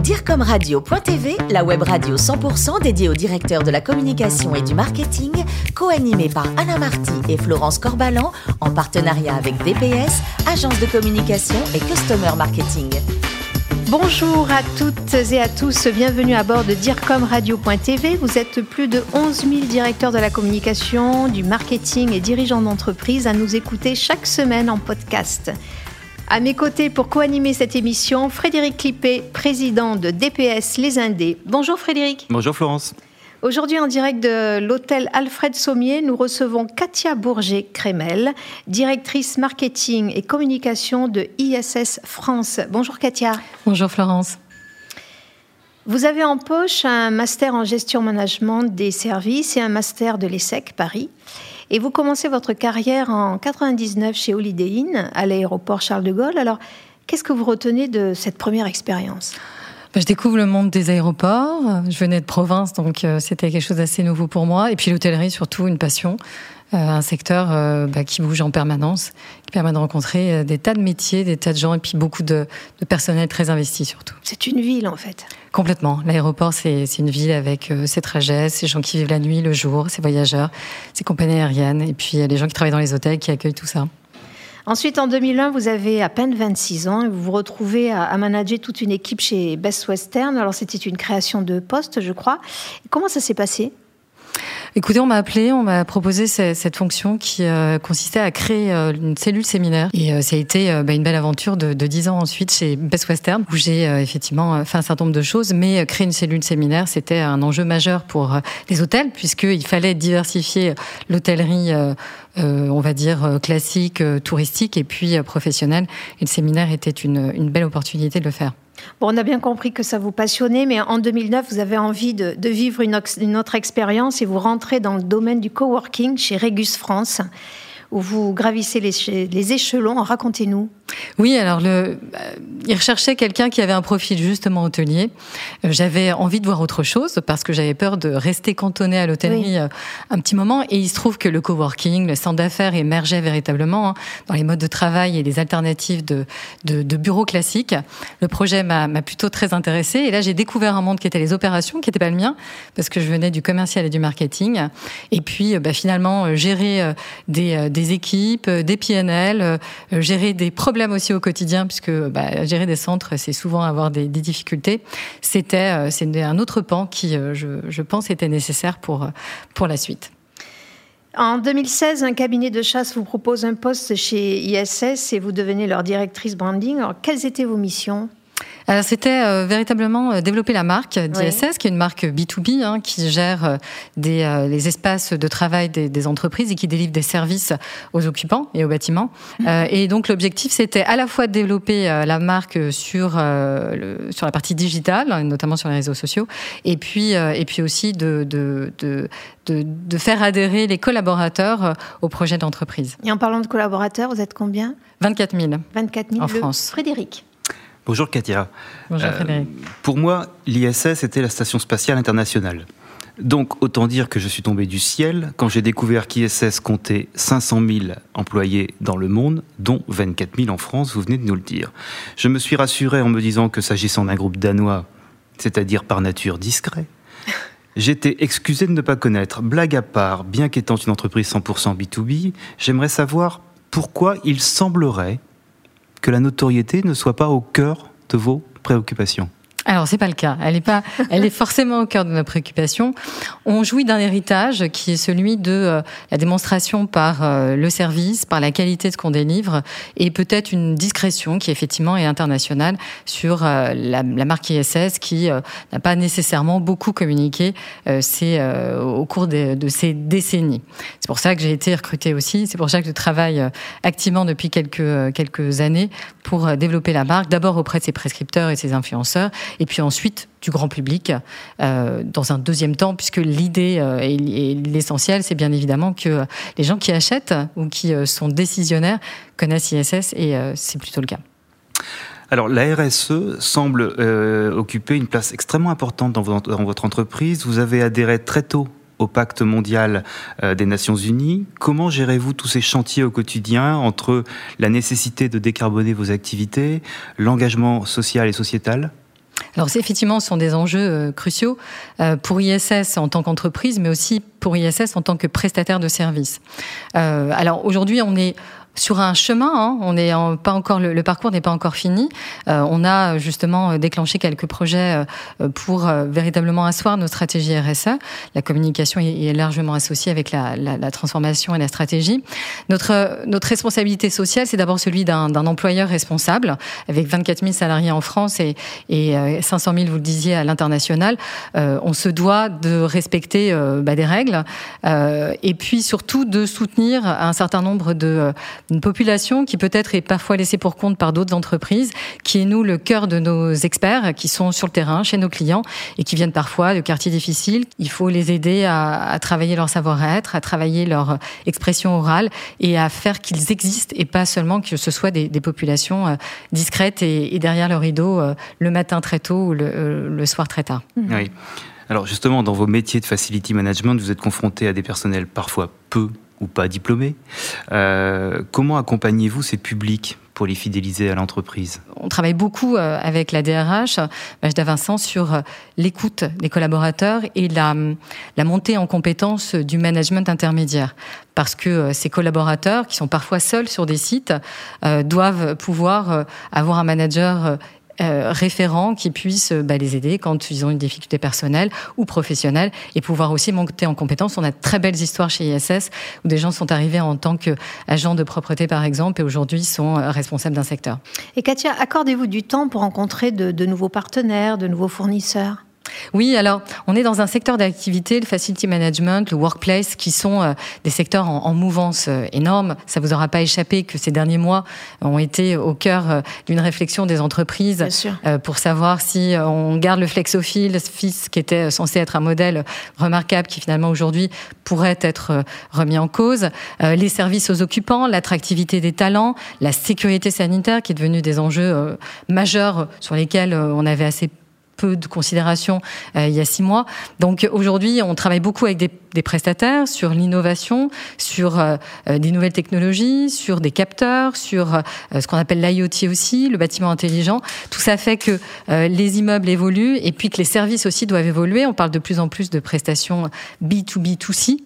DIRCOMRadio.tv, la web radio 100% dédiée aux directeurs de la communication et du marketing, co-animée par Anna Marty et Florence Corbalan, en partenariat avec DPS, agence de communication et customer marketing. Bonjour à toutes et à tous, bienvenue à bord de DIRCOMRadio.tv. Vous êtes plus de 11 000 directeurs de la communication, du marketing et dirigeants d'entreprise à nous écouter chaque semaine en podcast. À mes côtés pour co-animer cette émission, Frédéric Clippé, président de DPS Les Indés. Bonjour Frédéric. Bonjour Florence. Aujourd'hui, en direct de l'hôtel Alfred Sommier, nous recevons Katia Bourget-Crémel, directrice marketing et communication de ISS France. Bonjour Katia. Bonjour Florence. Vous avez en poche un master en gestion management des services et un master de l'ESSEC Paris. Et vous commencez votre carrière en 99 chez Holiday Inn, à l'aéroport Charles de Gaulle. Alors, qu'est-ce que vous retenez de cette première expérience? Bah, je découvre le monde des aéroports. Je venais de province, donc euh, c'était quelque chose d'assez nouveau pour moi. Et puis l'hôtellerie, surtout, une passion. Euh, un secteur euh, bah, qui bouge en permanence, qui permet de rencontrer des tas de métiers, des tas de gens, et puis beaucoup de, de personnel très investi surtout. C'est une ville, en fait. Complètement. L'aéroport, c'est une ville avec ses trajets, ses gens qui vivent la nuit, le jour, ses voyageurs, ses compagnies aériennes, et puis les gens qui travaillent dans les hôtels, qui accueillent tout ça. Ensuite, en 2001, vous avez à peine 26 ans et vous vous retrouvez à, manager toute une équipe chez Best Western. Alors, c'était une création de poste, je crois. Comment ça s'est passé? Écoutez, on m'a appelé, on m'a proposé cette, fonction qui euh, consistait à créer euh, une cellule séminaire. Et euh, ça a été bah, une belle aventure de, de 10 ans ensuite chez Best Western, où j'ai effectivement fait un certain nombre de choses. Mais créer une cellule séminaire, c'était un enjeu majeur pour les hôtels, puisqu'il fallait diversifier l'hôtellerie, on va dire, classique, touristique, et puis professionnelle. Et le séminaire était une, une belle opportunité de le faire. Bon, on a bien compris que ça vous passionnait, mais en 2009, vous avez envie de, vivre une, une, autre expérience et vous rentrez dans le domaine du coworking chez Regus France où vous gravissez les, les échelons. Racontez-nous. Oui, alors le, euh, il recherchait quelqu'un qui avait un profil justement hôtelier. Euh, j'avais envie de voir autre chose parce que j'avais peur de rester cantonné à l'hôtellerie euh, un petit moment. Et il se trouve que le coworking, le centre d'affaires émergeait véritablement hein, dans les modes de travail et les alternatives de, de, de bureaux classiques. Le projet m'a plutôt très intéressé. Et là, j'ai découvert un monde qui était les opérations, qui n'était pas le mien parce que je venais du commercial et du marketing. Et puis, bah, finalement, gérer des, des équipes, des PNL, gérer des problèmes aussi au quotidien, puisque bah, gérer des centres, c'est souvent avoir des, difficultés. C'était euh, un autre pan qui, euh, je, je, pense, était nécessaire pour, pour la suite. En 2016, un cabinet de chasse vous propose un poste chez ISS et vous devenez leur directrice branding. Alors, quelles étaient vos missions? Alors c'était euh, véritablement euh, développer la marque d'ISS, qui est une marque B2B, hein, qui gère euh, des, les espaces de travail des, des, entreprises et qui délivre des services aux occupants et aux bâtiments. Mhm. et donc l'objectif, c'était à la fois de développer la marque sur, le, sur la partie digitale, notamment sur les réseaux sociaux, et puis, et puis aussi de, de, de de, de, faire adhérer les collaborateurs au projet d'entreprise. Et en parlant de collaborateurs, vous êtes combien? 24 000. 24 000 en France. Frédéric. Bonjour Katia. Bonjour euh, Frédéric. Pour moi, l'ISS était la Station spatiale internationale. Donc, autant dire que je suis tombé du ciel quand j'ai découvert qu'ISS comptait 500 000 employés dans le monde, dont 24 000 en France, vous venez de nous le dire. Je me suis rassuré en me disant que s'agissant d'un groupe danois, c'est-à-dire par nature discret, J'étais excusé de ne pas connaître. Blague à part, bien qu'étant une entreprise 100% B2B, j'aimerais savoir pourquoi il semblerait que la notoriété ne soit pas au cœur de vos préoccupations alors c'est pas le cas. Elle est pas, elle est forcément au cœur de nos préoccupations. On jouit d'un héritage qui est celui de euh, la démonstration par euh, le service, par la qualité de ce qu'on délivre, et peut-être une discrétion qui effectivement est internationale sur euh, la, marque ISS qui n'a pas nécessairement beaucoup communiqué au cours de, de ces décennies. C'est pour ça que j'ai été recrutée aussi. C'est pour ça que je travaille activement depuis quelques quelques années pour développer la marque, d'abord auprès de ses prescripteurs et ses influenceurs et puis ensuite du grand public euh, dans un deuxième temps, puisque l'idée euh, et, l'essentiel, c'est bien évidemment que les gens qui achètent ou qui euh, sont décisionnaires connaissent ISS et c'est plutôt le cas. Alors la RSE semble occuper une place extrêmement importante dans votre entreprise. Vous avez adhéré très tôt au pacte mondial des Nations Unies. Comment gérez-vous tous ces chantiers au quotidien entre la nécessité de décarboner vos activités, l'engagement social et sociétal? Alors, effectivement, ce sont des enjeux cruciaux pour ISS en tant qu'entreprise, mais aussi pour ISS en tant que prestataire de services. alors, aujourd'hui, on est sur un chemin. Hein. on n'est pas encore le, parcours n'est pas encore fini. Euh, on a justement déclenché quelques projets euh, pour euh, véritablement asseoir nos stratégies RSE. La communication est, largement associée avec la, transformation et la stratégie. Notre notre responsabilité sociale, c'est d'abord celui d'un employeur responsable, avec 24 000 salariés en France et, et 500 000, vous le disiez, à l'international. on se doit de respecter bah, des règles et puis surtout de soutenir un certain nombre de une population qui peut-être est parfois laissée pour compte par d'autres entreprises, qui est nous le cœur de nos experts qui sont sur le terrain chez nos clients et qui viennent parfois de quartiers difficiles. Il faut les aider à, travailler leur savoir-être, à travailler leur expression orale et à faire qu'ils existent et pas seulement que ce soit des, populations euh, discrètes et, derrière le rideau euh, le matin très tôt ou le, euh, le soir très tard. Oui. Alors justement, dans vos métiers de facility management, vous êtes confronté à des personnels parfois peu ou pas diplômés. Euh, comment accompagnez-vous ces publics pour les fidéliser à l'entreprise? On travaille beaucoup euh, avec la DRH, Majda Vincent, sur euh, l'écoute des collaborateurs et la, la montée en compétence du management intermédiaire. Parce que ces collaborateurs, qui sont parfois seuls sur des sites, doivent pouvoir avoir un manager euh, référents qui puissent bah, les aider quand ils ont une difficulté personnelle ou professionnelle et pouvoir aussi monter en compétence. On a de très belles histoires chez ISS où des gens sont arrivés en tant qu'agents de propreté par exemple et aujourd'hui sont euh, responsables d'un secteur. Et Katia, accordez-vous du temps pour rencontrer de nouveaux partenaires, de nouveaux fournisseurs? Oui, alors on est dans un secteur d'activité, le facility management, le workplace, qui sont euh, des secteurs en, mouvance euh, énorme. Ça vous aura pas échappé que ces derniers mois ont été au cœur euh, d'une réflexion des entreprises pour savoir si on garde le flex office, qui était censé être un modèle remarquable, qui finalement aujourd'hui pourrait être remis en cause, les services aux occupants, l'attractivité des talents, la sécurité sanitaire, qui est devenue des enjeux majeurs sur lesquels on avait assez peu de considération euh, il y a six mois. Donc aujourd'hui, on travaille beaucoup avec des, prestataires sur l'innovation, sur euh, euh, des nouvelles technologies, sur des capteurs, sur ce qu'on appelle l'IoT aussi, le bâtiment intelligent. Tout ça fait que les immeubles évoluent et puis que les services aussi doivent évoluer. On parle de plus en plus de prestations B2B2C.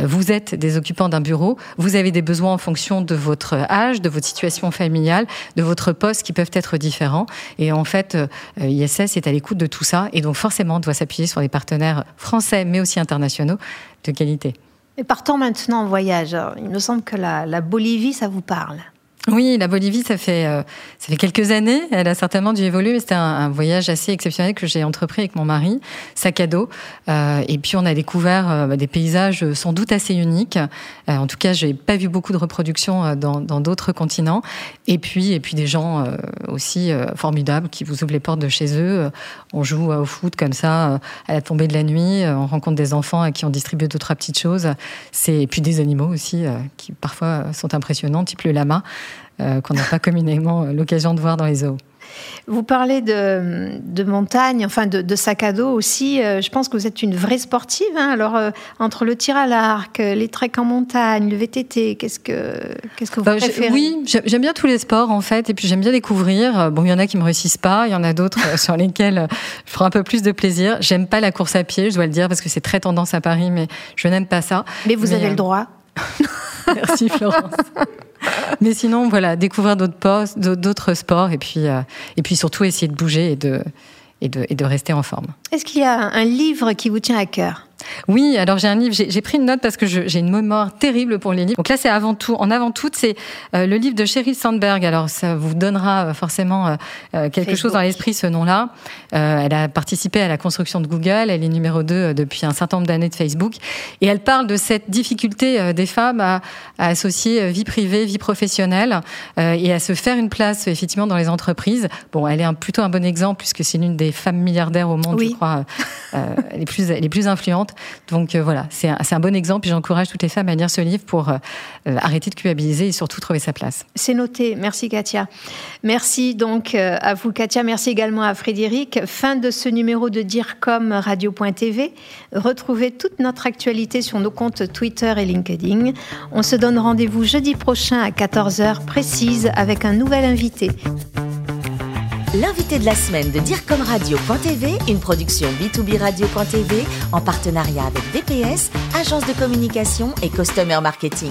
Vous êtes des occupants d'un bureau, vous avez des besoins en fonction de votre âge, de votre situation familiale, de votre poste qui peuvent être différents. Et en fait, ISS est à l'écoute de tout ça et donc forcément doit s'appuyer sur des partenaires français mais aussi internationaux de qualité. Et partons maintenant en voyage. il me semble que la Bolivie, ça vous parle. Oui, la Bolivie, ça fait euh, ça fait quelques années. Elle a certainement dû évoluer, mais c'était un, voyage assez exceptionnel que j'ai entrepris avec mon mari, sac à dos. Euh, et puis on a découvert euh, bah, des paysages sans doute assez uniques. en tout cas, j'ai pas vu beaucoup de reproductions dans d'autres continents. Et puis et puis des gens aussi formidables qui vous ouvrent les portes de chez eux. On joue au foot comme ça à la tombée de la nuit. On rencontre des enfants à qui on distribue deux trois petites choses. C'est et puis des animaux aussi qui parfois sont impressionnants, type le lama. Euh, qu'on n'a pas communément euh, l'occasion de voir dans les eaux. Vous parlez de, de montagne, enfin de, sac à dos aussi. Euh, je pense que vous êtes une vraie sportive. Hein. Alors, entre le tir à l'arc, les treks en montagne, le VTT, qu'est-ce que, qu'est-ce que vous bah, préférez? Oui, j'aime bien tous les sports en fait. Et puis j'aime bien découvrir. Bon, il y en a qui me réussissent pas. Il y en a d'autres sur lesquels je ferai un peu plus de plaisir. J'aime pas la course à pied, je dois le dire, parce que c'est très tendance à Paris, mais je n'aime pas ça. Mais vous avez le droit. Merci Florence. Mais sinon, voilà, découvrir d'autres d'autres sports et puis, euh, et puis surtout essayer de bouger et de, et de rester en forme. Est-ce qu'il y a un livre qui vous tient à cœur? Oui, alors j'ai un livre, j'ai pris une note parce que j'ai une mémoire terrible pour les livres. Donc là, c'est avant tout, en avant tout, c'est euh, le livre de Sheryl Sandberg. Alors ça vous donnera euh, forcément euh, quelque chose dans l'esprit, ce nom-là. elle a participé à la construction de Google, elle est numéro 2 depuis un certain nombre d'années de Facebook, et elle parle de cette difficulté des femmes à, à, associer vie privée, vie professionnelle, et à se faire une place effectivement dans les entreprises. Bon, elle est un, plutôt un bon exemple puisque c'est l'une des femmes milliardaires au monde, je crois, les plus les plus influentes. Donc euh, voilà, c'est un, bon exemple et j'encourage toutes les femmes à lire ce livre pour euh, euh, arrêter de culpabiliser et surtout trouver sa place. C'est noté. Merci Katia. Merci donc à vous Katia. Merci également à Frédéric. Fin de ce numéro de DIRCOM Radio.tv. Retrouvez toute notre actualité sur nos comptes Twitter et LinkedIn. On se donne rendez-vous jeudi prochain à 14h précise avec un nouvel invité. L'invité de la semaine de DireComRadio.tv, une production B2B Radio.tv en partenariat avec DPS, agence de communication et customer marketing.